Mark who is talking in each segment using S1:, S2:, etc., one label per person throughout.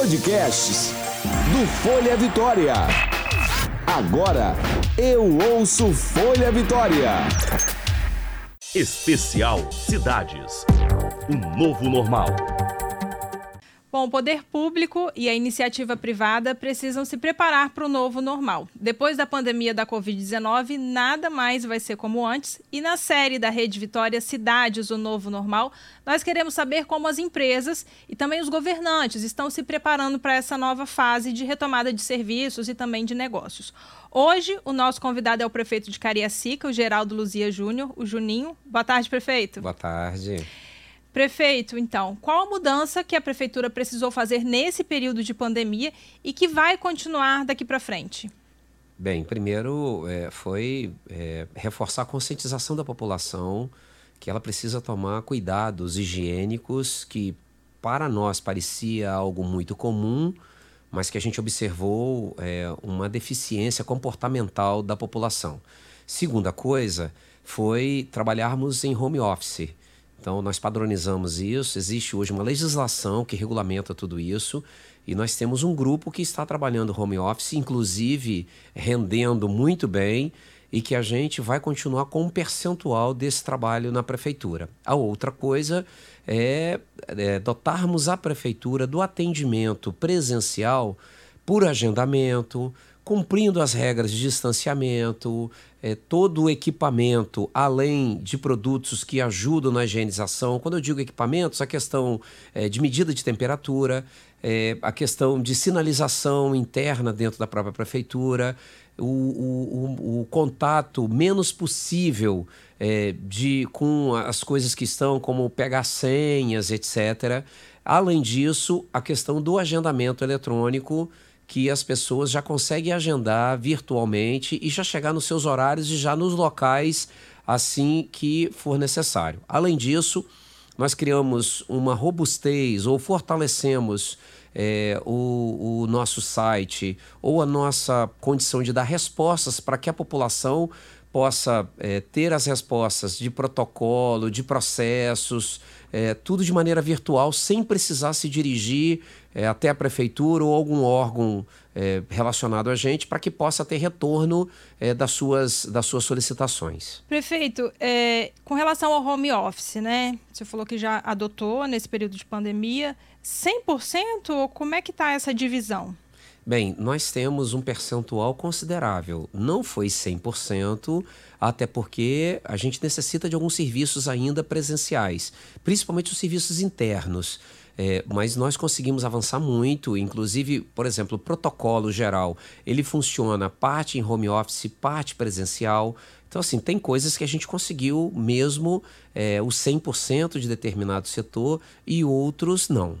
S1: Podcasts do Folha Vitória. Agora eu ouço Folha Vitória.
S2: Especial Cidades. Um novo normal.
S3: Bom, o poder público e a iniciativa privada precisam se preparar para o novo normal. Depois da pandemia da Covid-19, nada mais vai ser como antes. E na série da Rede Vitória Cidades, o Novo Normal, nós queremos saber como as empresas e também os governantes estão se preparando para essa nova fase de retomada de serviços e também de negócios. Hoje, o nosso convidado é o prefeito de Cariacica, o Geraldo Luzia Júnior, o Juninho. Boa tarde, prefeito.
S4: Boa tarde.
S3: Prefeito, então, qual a mudança que a prefeitura precisou fazer nesse período de pandemia e que vai continuar daqui para frente?
S4: Bem, primeiro é, foi é, reforçar a conscientização da população que ela precisa tomar cuidados higiênicos que para nós parecia algo muito comum, mas que a gente observou é, uma deficiência comportamental da população. Segunda coisa foi trabalharmos em home office. Então, nós padronizamos isso. Existe hoje uma legislação que regulamenta tudo isso. E nós temos um grupo que está trabalhando home office, inclusive rendendo muito bem, e que a gente vai continuar com um percentual desse trabalho na prefeitura. A outra coisa é, é dotarmos a prefeitura do atendimento presencial por agendamento, cumprindo as regras de distanciamento, é, todo o equipamento, além de produtos que ajudam na higienização. Quando eu digo equipamentos, a questão é, de medida de temperatura, é, a questão de sinalização interna dentro da própria prefeitura, o, o, o, o contato menos possível é, de, com as coisas que estão, como pegar senhas, etc. Além disso, a questão do agendamento eletrônico que as pessoas já conseguem agendar virtualmente e já chegar nos seus horários e já nos locais assim que for necessário. Além disso, nós criamos uma robustez ou fortalecemos é, o, o, nosso site ou a nossa condição de dar respostas para que a população possa é, ter as respostas de protocolo, de processos, é, tudo de maneira virtual, sem precisar se dirigir é, até a prefeitura ou algum órgão relacionado a gente, para que possa ter retorno das, suas, das suas solicitações.
S3: Prefeito, com relação ao home office, né? Você falou que já adotou nesse período de pandemia. 100% ou como é que está essa divisão?
S4: Bem, nós temos um percentual considerável. Não foi 100%, até porque a gente necessita de alguns serviços ainda presenciais, principalmente os serviços internos. É, mas nós conseguimos avançar muito, inclusive, por exemplo, o protocolo geral, ele funciona parte em home office, parte presencial. Então, assim, tem coisas que a gente conseguiu mesmo é, o 100% de determinado setor e outros não.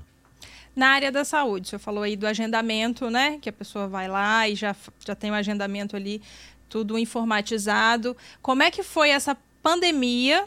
S3: Na área da saúde, você falou aí do agendamento, né? Que a pessoa vai lá e já, já tem o um agendamento ali, tudo informatizado. Como é que foi essa pandemia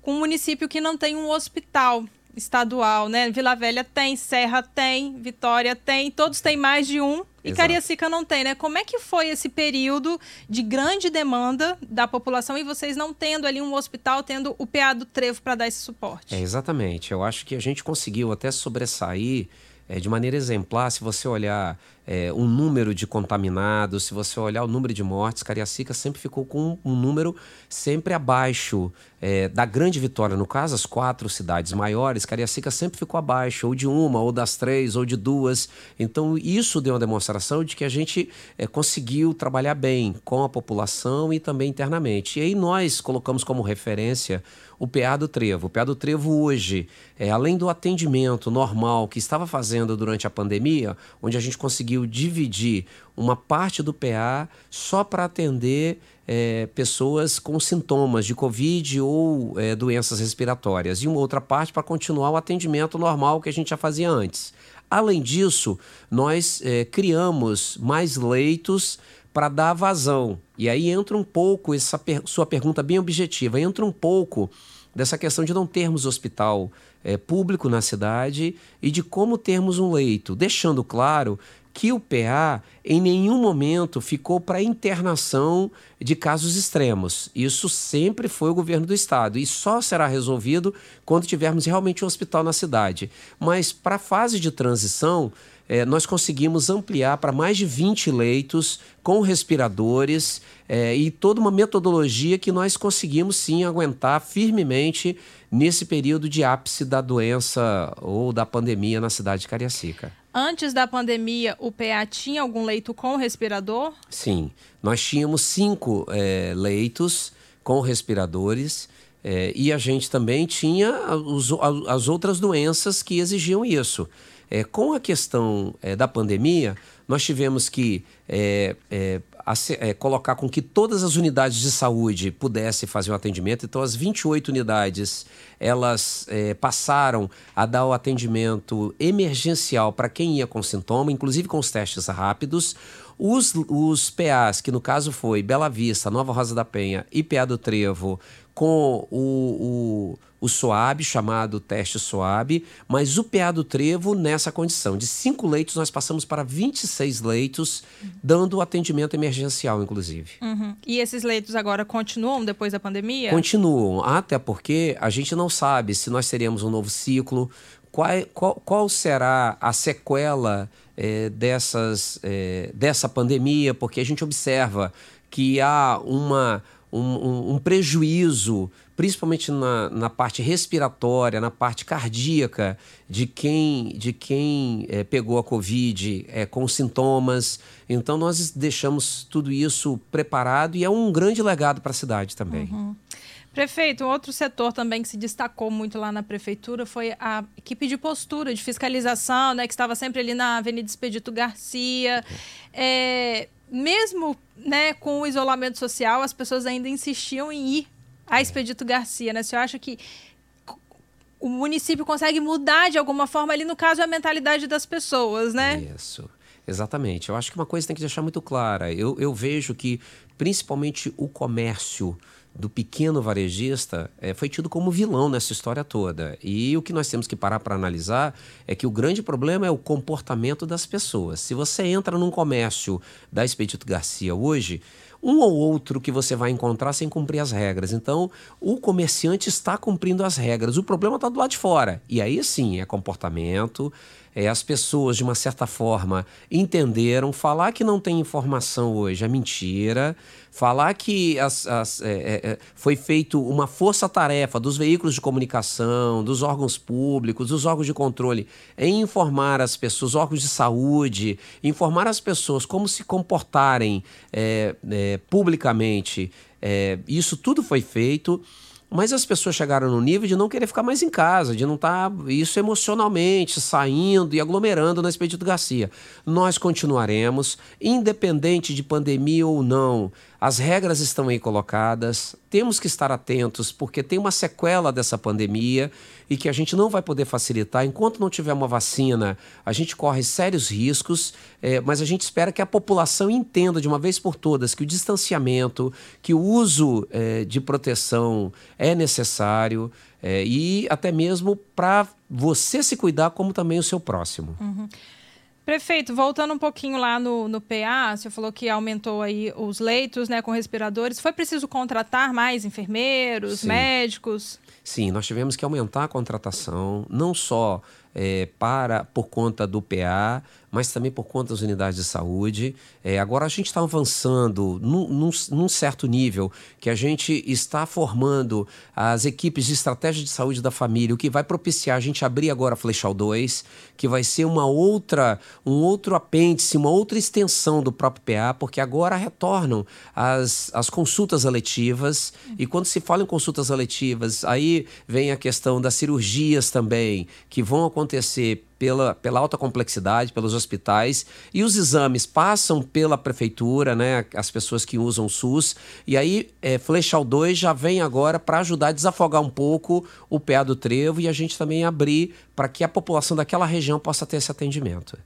S3: com um município que não tem um hospital estadual, né? Vila Velha tem, Serra tem, Vitória tem, todos têm mais de um e Exato. Cariacica não tem, né? Como é que foi esse período de grande demanda da população e vocês não tendo ali um hospital, tendo o PA do Trevo para dar esse suporte?
S4: É, exatamente. Eu acho que a gente conseguiu até sobressair é, de maneira exemplar, se você olhar é, um número de contaminados, se você olhar o número de mortes, Cariacica sempre ficou com um número sempre abaixo é, da grande vitória. No caso, as quatro cidades maiores, Cariacica sempre ficou abaixo, ou de uma, ou das três, ou de duas. Então, isso deu uma demonstração de que a gente é, conseguiu trabalhar bem com a população e também internamente. E aí nós colocamos como referência o PA do Trevo. O PA do Trevo hoje, é, além do atendimento normal que estava fazendo durante a pandemia, onde a gente conseguiu dividir uma parte do PA só para atender é, pessoas com sintomas de Covid ou é, doenças respiratórias, e uma outra parte para continuar o atendimento normal que a gente já fazia antes. Além disso, nós é, criamos mais leitos para dar vazão. E aí entra um pouco essa per sua pergunta bem objetiva, entra um pouco dessa questão de não termos hospital é, público na cidade e de como termos um leito, deixando claro que o PA em nenhum momento ficou para internação de casos extremos. Isso sempre foi o governo do estado e só será resolvido quando tivermos realmente um hospital na cidade. Mas para a fase de transição, eh, nós conseguimos ampliar para mais de 20 leitos com respiradores eh, e toda uma metodologia que nós conseguimos sim aguentar firmemente nesse período de ápice da doença ou da pandemia na cidade de Cariacica.
S3: Antes da pandemia, o PA tinha algum leito com respirador?
S4: Sim, nós tínhamos cinco é, leitos com respiradores é, e a gente também tinha os, as outras doenças que exigiam isso. É, com a questão da pandemia, nós tivemos que é, colocar com que todas as unidades de saúde pudessem fazer o atendimento. Então, as 28 unidades elas é, passaram a dar o atendimento emergencial para quem ia com sintoma, inclusive com os testes rápidos. Os, os PAs, que no caso foi Bela Vista, Nova Rosa da Penha e PA do Trevo, com o, o, o SOAB, chamado teste SOAB, mas o PA do Trevo nessa condição. De cinco leitos, nós passamos para 26 leitos, dando atendimento emergencial, inclusive.
S3: Uhum. E esses leitos agora continuam depois da pandemia?
S4: Continuam, até porque a gente não sabe se nós teremos um novo ciclo, qual, qual, qual será a sequela é, dessas, é, dessa pandemia, porque a gente observa que há uma um, um, um prejuízo, principalmente na, na, parte respiratória, na parte cardíaca, de quem, de quem é, pegou a Covid é, com sintomas. Então, nós deixamos tudo isso preparado e é um grande legado para a cidade também.
S3: Uhum. Prefeito, outro setor também que se destacou muito lá na prefeitura foi a equipe de postura, de fiscalização, né, que estava sempre ali na Avenida Expedito Garcia. É, mesmo né, com o isolamento social, as pessoas ainda insistiam em ir a Expedito Garcia. Né? Você acha que o município consegue mudar de alguma forma ali, no caso, a mentalidade das pessoas, né?
S4: Isso. Exatamente. Eu acho que uma coisa tem que deixar muito clara. Eu, eu vejo que, principalmente, o comércio do pequeno varejista é, foi tido como vilão nessa história toda. E o que nós temos que parar para analisar é que o grande problema é o comportamento das pessoas. Se você entra num comércio da Expedito Garcia hoje, um ou outro que você vai encontrar sem cumprir as regras. Então, o comerciante está cumprindo as regras. O problema está do lado de fora. E aí sim, é comportamento, é, as pessoas, de uma certa forma, entenderam. Falar que não tem informação hoje é mentira. Falar que as, as, é, é, é, foi feito uma força-tarefa dos veículos de comunicação, dos órgãos públicos, dos órgãos de controle, em informar as pessoas, órgãos de saúde, informar as pessoas como se comportarem é, é, publicamente. isso tudo foi feito. Mas as pessoas chegaram no nível de não querer ficar mais em casa, de não estar tá, isso emocionalmente, saindo e aglomerando na Expedito Garcia. Nós continuaremos, independente de pandemia ou não. As regras estão aí colocadas, temos que estar atentos, porque tem uma sequela dessa pandemia e que a gente não vai poder facilitar. Enquanto não tiver uma vacina, a gente corre sérios riscos, é, mas a gente espera que a população entenda de uma vez por todas que o distanciamento, que o uso é, de proteção é necessário é, e até mesmo para você se cuidar, como também o seu próximo.
S3: Uhum. Prefeito, voltando um pouquinho lá no, no PA, você falou que aumentou aí os leitos né, com respiradores. Foi preciso contratar mais enfermeiros, Sim. médicos?
S4: Sim, nós tivemos que aumentar a contratação, não só é, para por conta do PA, mas também por conta das unidades de saúde. É, agora a gente está avançando num, num, num, certo nível que a gente está formando as equipes de estratégia de saúde da família, o que vai propiciar a gente abrir agora a Flechal 2, que vai ser uma outra, um outro apêndice, uma outra extensão do próprio PA, porque agora retornam as, as consultas eletivas. E quando se fala em consultas eletivas, aí vem a questão das cirurgias também, que vão acontecer acontecer pela, pela alta complexidade, pelos hospitais, e os exames passam pela prefeitura, né, as pessoas que usam o SUS, e aí é, Flechal 2 já vem agora para ajudar a desafogar um pouco o pé do trevo e a gente também abrir para que a população daquela região possa ter esse atendimento.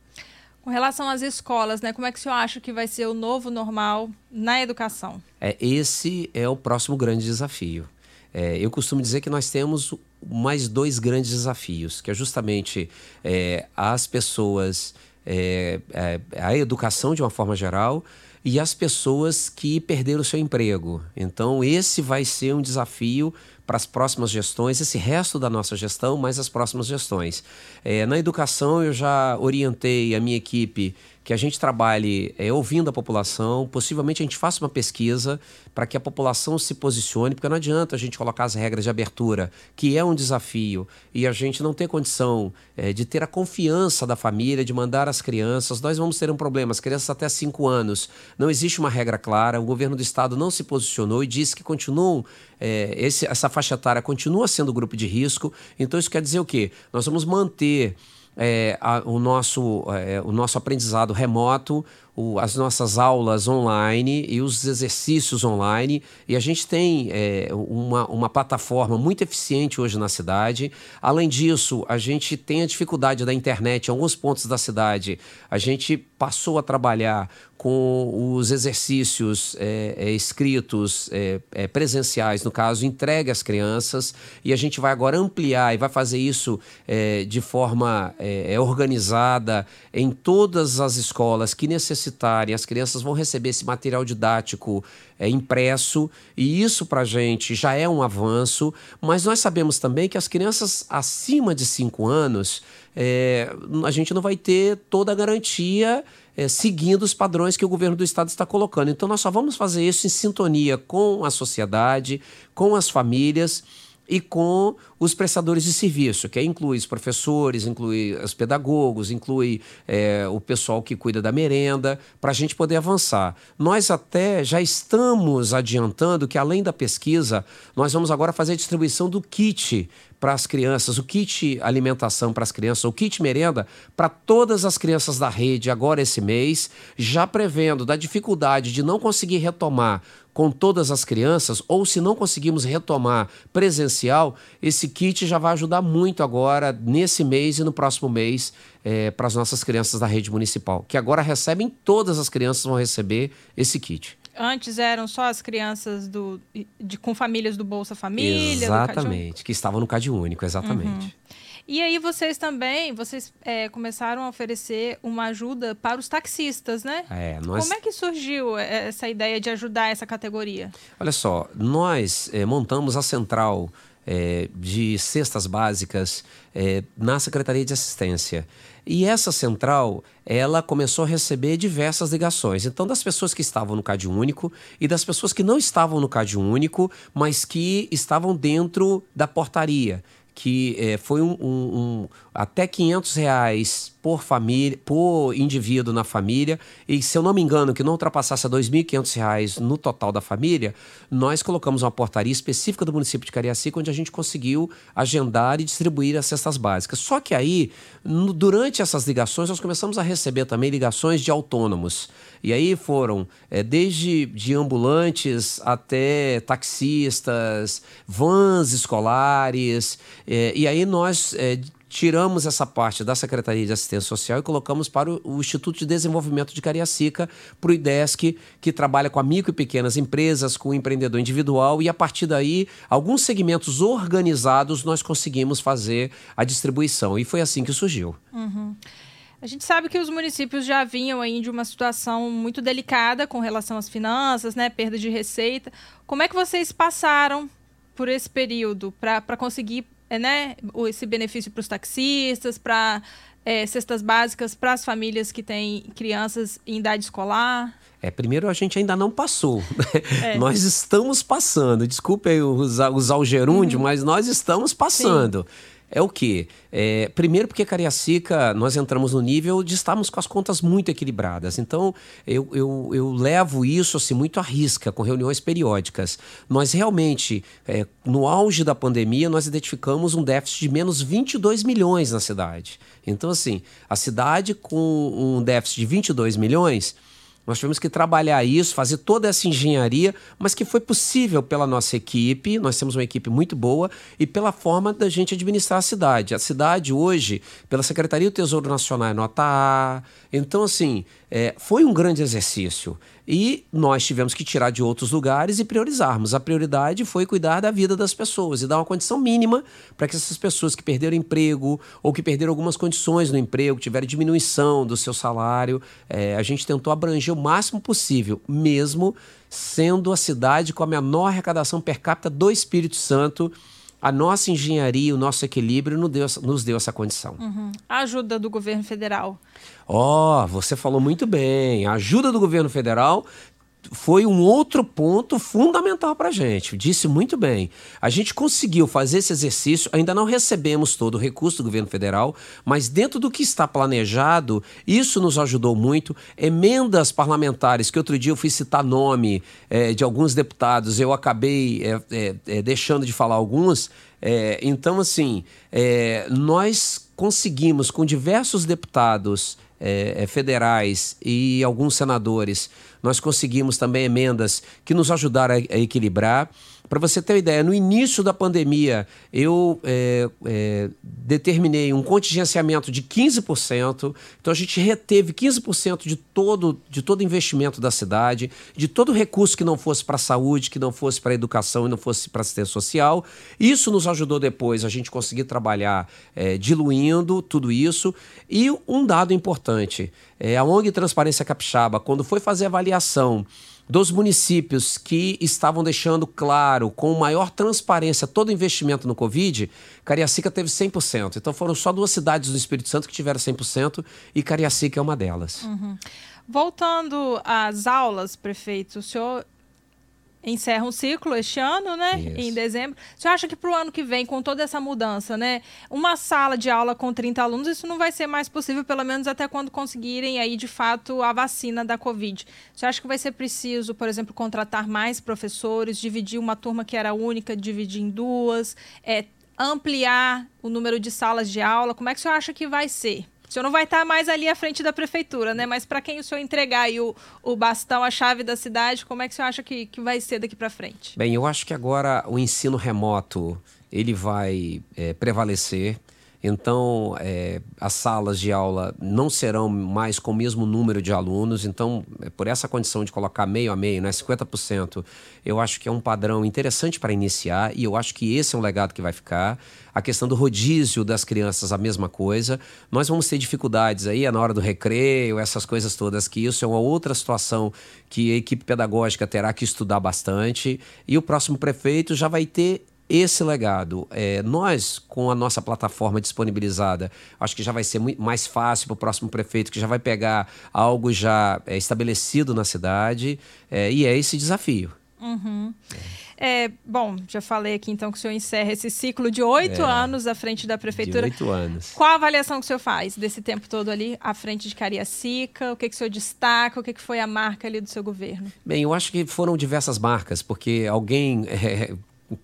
S3: Com relação às escolas, né, como é que o senhor acha que vai ser o novo normal na educação?
S4: É, esse é o próximo grande desafio. É, eu costumo dizer que nós temos mais dois grandes desafios, que é justamente é, as pessoas é, é, a educação de uma forma geral e as pessoas que perderam o seu emprego. Então, esse vai ser um desafio para as próximas gestões, esse resto da nossa gestão, mas as próximas gestões. É, na educação, eu já orientei a minha equipe que a gente trabalhe é, ouvindo a população, possivelmente a gente faça uma pesquisa para que a população se posicione, porque não adianta a gente colocar as regras de abertura, que é um desafio, e a gente não ter condição é, de ter a confiança da família, de mandar as crianças. Nós vamos ter um problema, as crianças até 5 anos, não existe uma regra clara, o governo do estado não se posicionou e disse que continuam, é, esse, essa faixa etária continua sendo grupo de risco, então isso quer dizer o quê? Nós vamos manter é, a, o, nosso, é, o nosso aprendizado remoto, o, as nossas aulas online e os exercícios online. E a gente tem é, uma, uma plataforma muito eficiente hoje na cidade. Além disso, a gente tem a dificuldade da internet em alguns pontos da cidade. A gente passou a trabalhar com os exercícios é, é, escritos é, é, presenciais, no caso, entregue às crianças, e a gente vai agora ampliar e vai fazer isso é, de forma é, organizada em todas as escolas que necessitarem. As crianças vão receber esse material didático impresso, e isso para a gente já é um avanço, mas nós sabemos também que as crianças acima de 5 anos, a gente não vai ter toda a garantia é, seguindo os padrões que o governo do estado está colocando. Então, nós só vamos fazer isso em sintonia com a sociedade, com as famílias e com os prestadores de serviço, que inclui os professores, inclui os pedagogos, inclui é, o pessoal que cuida da merenda, para a gente poder avançar. Nós até já estamos adiantando que, além da pesquisa, nós vamos agora fazer a distribuição do kit para as crianças, o kit alimentação para as crianças, o kit merenda para todas as crianças da rede agora esse mês, já prevendo da dificuldade de não conseguir retomar com todas as crianças, ou se não conseguimos retomar presencial, esse kit já vai ajudar muito agora, nesse mês e no próximo mês, é, para as nossas crianças da rede municipal, que agora recebem, todas as crianças vão receber esse kit.
S3: Antes eram só as crianças do, de, com famílias do Bolsa Família?
S4: Exatamente, que estavam no Cade Único, exatamente. Uhum.
S3: E aí vocês também, vocês é, começaram a oferecer uma ajuda para os taxistas, né?
S4: É, nós...
S3: Como é que surgiu é, essa ideia de ajudar essa categoria?
S4: Olha só, nós é, montamos a central é, de cestas básicas é, na Secretaria de Assistência. E essa central, ela começou a receber diversas ligações. Então, das pessoas que estavam no Cade Único e das pessoas que não estavam no Cade Único, mas que estavam dentro da portaria que é, foi um, um, um, até 500 reais por família, por indivíduo na família, e se eu não me engano, que não ultrapassasse R$ 2.500 no total da família, nós colocamos uma portaria específica do município de Cariacica, onde a gente conseguiu agendar e distribuir as cestas básicas. Só que aí, no, durante essas ligações, nós começamos a receber também ligações de autônomos. E aí foram é, desde de ambulantes até taxistas, vans escolares, é, e aí nós é, tiramos essa parte da Secretaria de Assistência Social e colocamos para o, Instituto de Desenvolvimento de Cariacica, para o IDESC, que trabalha com a micro e pequenas empresas, com o empreendedor individual, e a partir daí, alguns segmentos organizados, nós conseguimos fazer a distribuição. E foi assim que surgiu.
S3: Uhum. A gente sabe que os municípios já vinham aí de uma situação muito delicada com relação às finanças, né, perda de receita. Como é que vocês passaram por esse período para conseguir né, esse benefício para os taxistas, para é, cestas básicas para as famílias que têm crianças em idade escolar?
S4: É, primeiro a gente ainda não passou. Né? É. nós estamos passando. Desculpe usar, usar o gerúndio, uhum. mas nós estamos passando. Sim é o quê? É, primeiro porque Cariacica, nós entramos no nível de estarmos com as contas muito equilibradas. Então, eu, eu, eu levo isso assim, muito à risca, com reuniões periódicas. Nós realmente, é, no auge da pandemia, nós identificamos um déficit de menos 22 milhões na cidade. Então, assim, a cidade com um déficit de 22 milhões nós tivemos que trabalhar isso, fazer toda essa engenharia, mas que foi possível pela nossa equipe. Nós temos uma equipe muito boa e pela forma da gente administrar a cidade. A cidade hoje, pela Secretaria do Tesouro Nacional, é nota A. Então, assim, é, foi um grande exercício. E nós tivemos que tirar de outros lugares e priorizarmos. A prioridade foi cuidar da vida das pessoas e dar uma condição mínima para que essas pessoas que perderam emprego ou que perderam algumas condições no emprego, tiveram diminuição do seu salário, é, a gente tentou abranger o máximo possível, mesmo sendo a cidade com a menor arrecadação per capita do Espírito Santo a nossa engenharia, o nosso equilíbrio nos deu, nos deu essa condição.
S3: Uhum. A ajuda do governo federal.
S4: Ó, oh, você falou muito bem. A ajuda do governo federal foi um outro ponto fundamental para a gente. Disse muito bem. A gente conseguiu fazer esse exercício, ainda não recebemos todo o recurso do governo federal, mas dentro do que está planejado, isso nos ajudou muito. Emendas parlamentares, que outro dia eu fui citar nome é, de alguns deputados, eu acabei é, é, deixando de falar alguns. então, assim, nós conseguimos com diversos deputados federais e alguns senadores nós conseguimos também emendas que nos ajudaram a, a equilibrar. Para você ter uma ideia, no início da pandemia, eu é, é, determinei um contingenciamento de 15%. Então, a gente reteve 15% de todo, de todo investimento da cidade, de todo recurso que não fosse para a saúde, que não fosse para a educação e não fosse para assistência social. Isso nos ajudou depois a gente conseguir trabalhar é, diluindo tudo isso. E um dado importante: é, a ONG Transparência Capixaba, quando foi fazer avaliação dos municípios que estavam deixando claro, com maior transparência, todo investimento no Covid, Cariacica teve 100%. Então foram só duas cidades do Espírito Santo que tiveram 100% e Cariacica é uma delas.
S3: Uhum. Voltando às aulas, prefeito, o senhor encerra um ciclo este ano, né? Isso. Em dezembro. Você acha que para o ano que vem, com toda essa mudança, né? Uma sala de aula com 30 alunos, isso não vai ser mais possível, pelo menos até quando conseguirem aí, de fato, a vacina da Covid. Você acha que vai ser preciso, por exemplo, contratar mais professores, dividir uma turma que era única, dividir em duas, é, ampliar o número de salas de aula? Como é que senhor acha que vai ser? O senhor não vai estar mais ali à frente da prefeitura, né? Mas para quem o senhor entregar aí o, o bastão, a chave da cidade, como é que o senhor acha que, que vai ser daqui para frente?
S4: Bem, eu acho que agora o ensino remoto ele vai é, prevalecer. Então, é, as salas de aula não serão mais com o mesmo número de alunos. Então, é, por essa condição de colocar meio a meio, né, 50%, eu acho que é um padrão interessante para iniciar e eu acho que esse é um legado que vai ficar. A questão do rodízio das crianças, a mesma coisa. Nós vamos ter dificuldades aí é na hora do recreio, essas coisas todas, que isso é uma outra situação que a equipe pedagógica terá que estudar bastante. E o próximo prefeito já vai ter esse legado. É, nós, com a nossa plataforma disponibilizada, acho que já vai ser muito mais fácil para o próximo prefeito, que já vai pegar algo já é, estabelecido na cidade, é, e é esse desafio.
S3: Uhum. É, bom, já falei aqui então que o senhor encerra esse ciclo de oito é, anos à frente da prefeitura.
S4: Oito anos.
S3: Qual a avaliação que o senhor faz desse tempo todo ali à frente de Cariacica? O que, que o senhor destaca? O que, que foi a marca ali do seu governo?
S4: Bem, eu acho que foram diversas marcas, porque alguém é,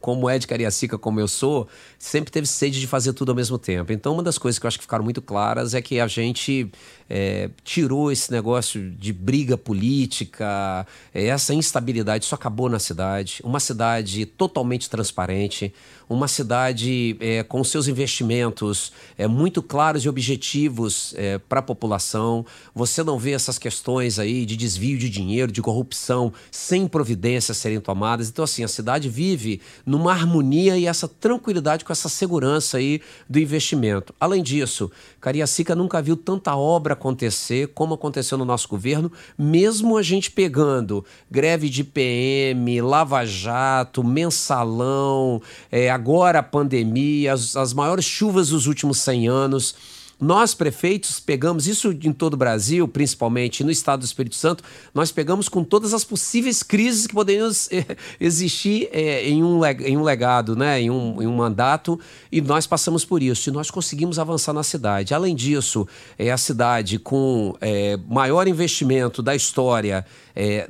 S4: como é de Cariacica, como eu sou, sempre teve sede de fazer tudo ao mesmo tempo. Então, uma das coisas que eu acho que ficaram muito claras é que a gente é, tirou esse negócio de briga política, é, essa instabilidade, isso acabou na cidade. Uma cidade totalmente transparente, uma cidade é, com seus investimentos é, muito claros e objetivos é, para a população. Você não vê essas questões aí de desvio de dinheiro, de corrupção, sem providências serem tomadas. Então, assim, a cidade vive numa harmonia e essa tranquilidade com essa segurança aí do investimento. Além disso, Cariacica nunca viu tanta obra acontecer como aconteceu no nosso governo, mesmo a gente pegando greve de PM, Lava Jato, mensalão, é, agora a pandemia, as, as maiores chuvas dos últimos 100 anos. Nós, prefeitos, pegamos isso em todo o Brasil, principalmente no estado do Espírito Santo, nós pegamos com todas as possíveis crises que poderiam é, existir é, em, um, em um legado, né, em, um, em um mandato, e nós passamos por isso, e nós conseguimos avançar na cidade. Além disso, é a cidade com maior investimento da história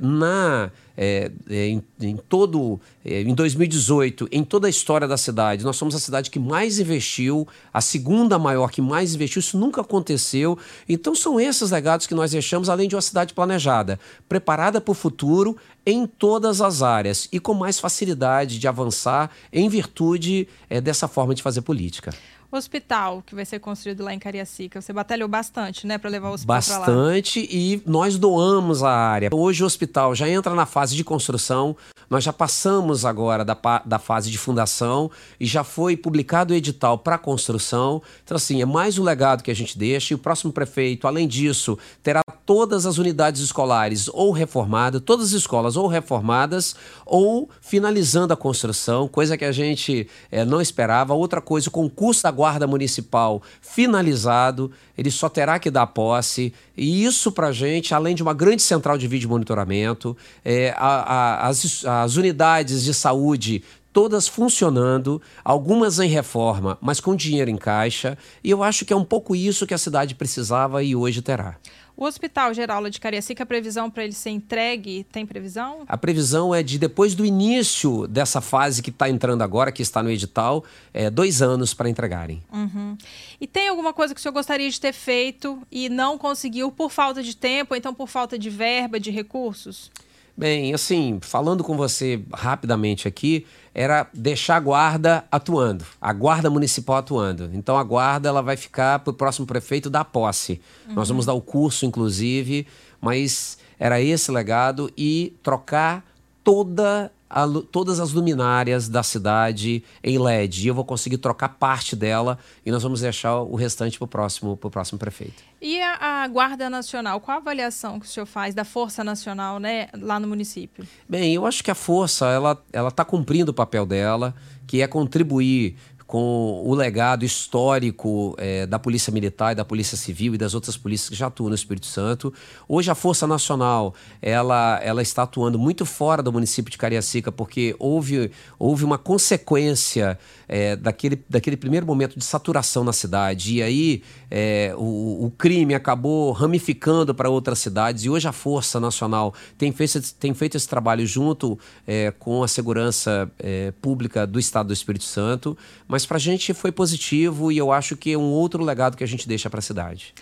S4: na é, é, em, em, todo é, em 2018 em toda a história da cidade nós somos a cidade que mais investiu a segunda maior que mais investiu. Isso nunca aconteceu. Então são esses legados que nós deixamos além de uma cidade planejada preparada para o futuro em todas as áreas e com mais facilidade de avançar em virtude é, dessa forma de fazer política
S3: hospital que vai ser construído lá em Cariacica. Você batalhou bastante, né, para levar o hospital
S4: lá. Bastante e nós doamos a área. Hoje o hospital já entra na fase de construção. Nós já passamos agora da, da fase de fundação e já foi publicado o edital para construção. Então, assim, é mais um legado que a gente deixa. E o próximo prefeito, além disso, terá todas as unidades escolares ou reformadas, todas as escolas ou reformadas ou finalizando a construção, coisa que a gente é, não esperava. Outra coisa, o concurso da Guarda Municipal finalizado, ele só terá que dar posse. E isso para a gente, além de uma grande central de vídeo monitoramento, é, a, a, as, as unidades de saúde todas funcionando, algumas em reforma, mas com dinheiro em caixa, e eu acho que é um pouco isso que a cidade precisava e hoje terá.
S3: O Hospital Geral de Cariacica, a previsão para ele ser entregue, tem previsão?
S4: A previsão é de depois do início dessa fase que está entrando agora, que está no edital, é, dois anos para entregarem.
S3: Uhum. E tem alguma coisa que o senhor gostaria de ter feito e não conseguiu por falta de tempo, ou então por falta de verba, de recursos?
S4: Bem, assim, falando com você rapidamente aqui, era deixar a guarda atuando, a guarda municipal atuando. Então a guarda ela vai ficar para o próximo prefeito dar posse. Uhum. Nós vamos dar o curso, inclusive, mas era esse legado e trocar toda a, todas as luminárias da cidade em LED. E eu vou conseguir trocar parte dela e nós vamos deixar o restante para o próximo, próximo prefeito.
S3: E a, a, Guarda Nacional, qual a avaliação que o senhor faz da Força Nacional né, lá no município?
S4: Bem, eu acho que a Força ela está cumprindo o papel dela, que é contribuir com o legado histórico é, da Polícia Militar e da Polícia Civil e das outras polícias que já atuam no Espírito Santo. Hoje a Força Nacional ela, ela está atuando muito fora do município de Cariacica porque houve, houve uma consequência é, daquele, daquele primeiro momento de saturação na cidade. E aí é, o, o crime acabou ramificando para outras cidades. E hoje a Força Nacional tem feito, tem feito esse trabalho junto é, com a segurança é, pública do Estado do Espírito Santo, mas mas para a gente foi positivo e eu acho que é um outro legado que a gente deixa para a cidade.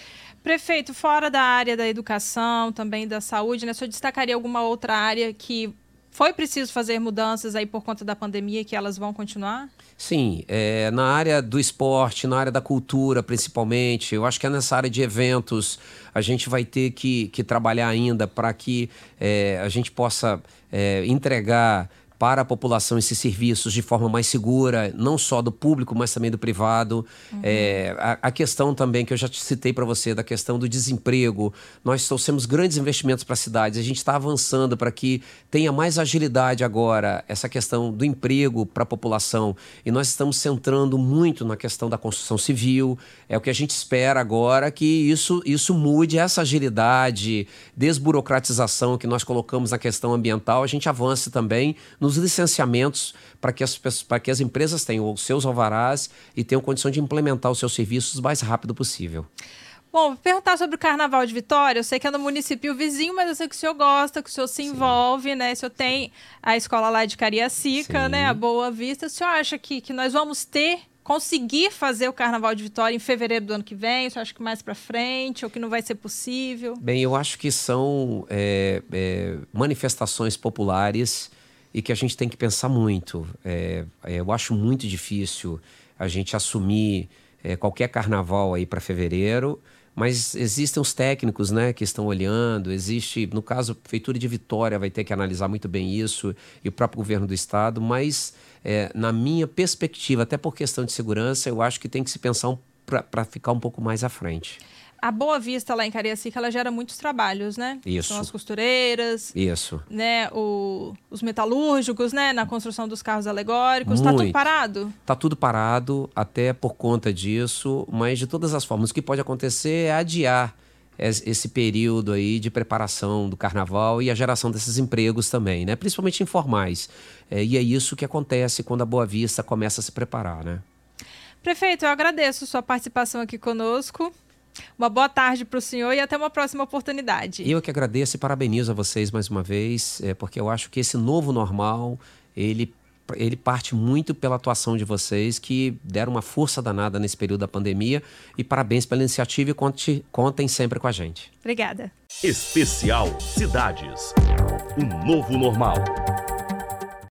S3: Prefeito, fora da área da educação, também da saúde, né, o senhor destacaria alguma outra área que foi preciso fazer mudanças aí por conta da pandemia que elas vão continuar?
S4: Sim, é, na área do esporte, na área da cultura principalmente, eu acho que é nessa área de eventos a gente vai ter que, que trabalhar ainda para que é, a gente possa é, entregar para a população esses serviços de forma mais segura, não só do público, mas também do privado. Uhum. É, a, a, questão também que eu já te citei para você, da questão do desemprego. Nós trouxemos grandes investimentos para as cidades, a gente está avançando para que tenha mais agilidade agora essa questão do emprego para a população. E nós estamos centrando muito na questão da construção civil. É o que a gente espera agora que isso, isso mude, essa agilidade, desburocratização que nós colocamos na questão ambiental, a gente avance também nos licenciamentos para que, as, para que as empresas tenham os seus alvarás e tenham condição de implementar os seus serviços o mais rápido possível.
S3: Bom, vou perguntar sobre o Carnaval de Vitória. Eu sei que é no município vizinho, mas eu sei que o senhor gosta, que o senhor se Sim. envolve, né? O senhor tem a escola lá de Cariacica, Sim. né? A Boa Vista. O senhor acha que, que nós vamos ter conseguir fazer o Carnaval de Vitória em fevereiro do ano que vem? Você acha que mais para frente ou que não vai ser possível?
S4: Bem, eu acho que são é, é, manifestações populares e que a gente tem que pensar muito. É, é eu acho muito difícil a gente assumir é, qualquer carnaval aí para fevereiro. Mas existem os técnicos né, que estão olhando, existe, no caso, a Prefeitura de Vitória vai ter que analisar muito bem isso, e o próprio governo do estado, mas é, na minha perspectiva, até por questão de segurança, eu acho que tem que se pensar um, para ficar um pouco mais à frente.
S3: A Boa Vista lá em Cariacica, ela gera muitos trabalhos, né?
S4: Isso.
S3: São as costureiras.
S4: Isso.
S3: Né? O, os metalúrgicos, né? Na construção dos carros alegóricos. Está tudo parado?
S4: Está tudo parado, até por conta disso. Mas, de todas as formas, o que pode acontecer é adiar esse período aí de preparação do carnaval e a geração desses empregos também, né? Principalmente informais. É, e é isso que acontece quando a Boa Vista começa a se preparar, né?
S3: Prefeito, eu agradeço sua participação aqui conosco. Uma boa tarde para o senhor e até uma próxima oportunidade.
S4: Eu que agradeço e parabenizo a vocês mais uma vez, é, porque eu acho que esse novo normal, ele ele parte muito pela atuação de vocês que deram uma força danada nesse período da pandemia e parabéns pela iniciativa e conte, contem sempre com a gente.
S3: Obrigada.
S2: Especial Cidades. O novo normal.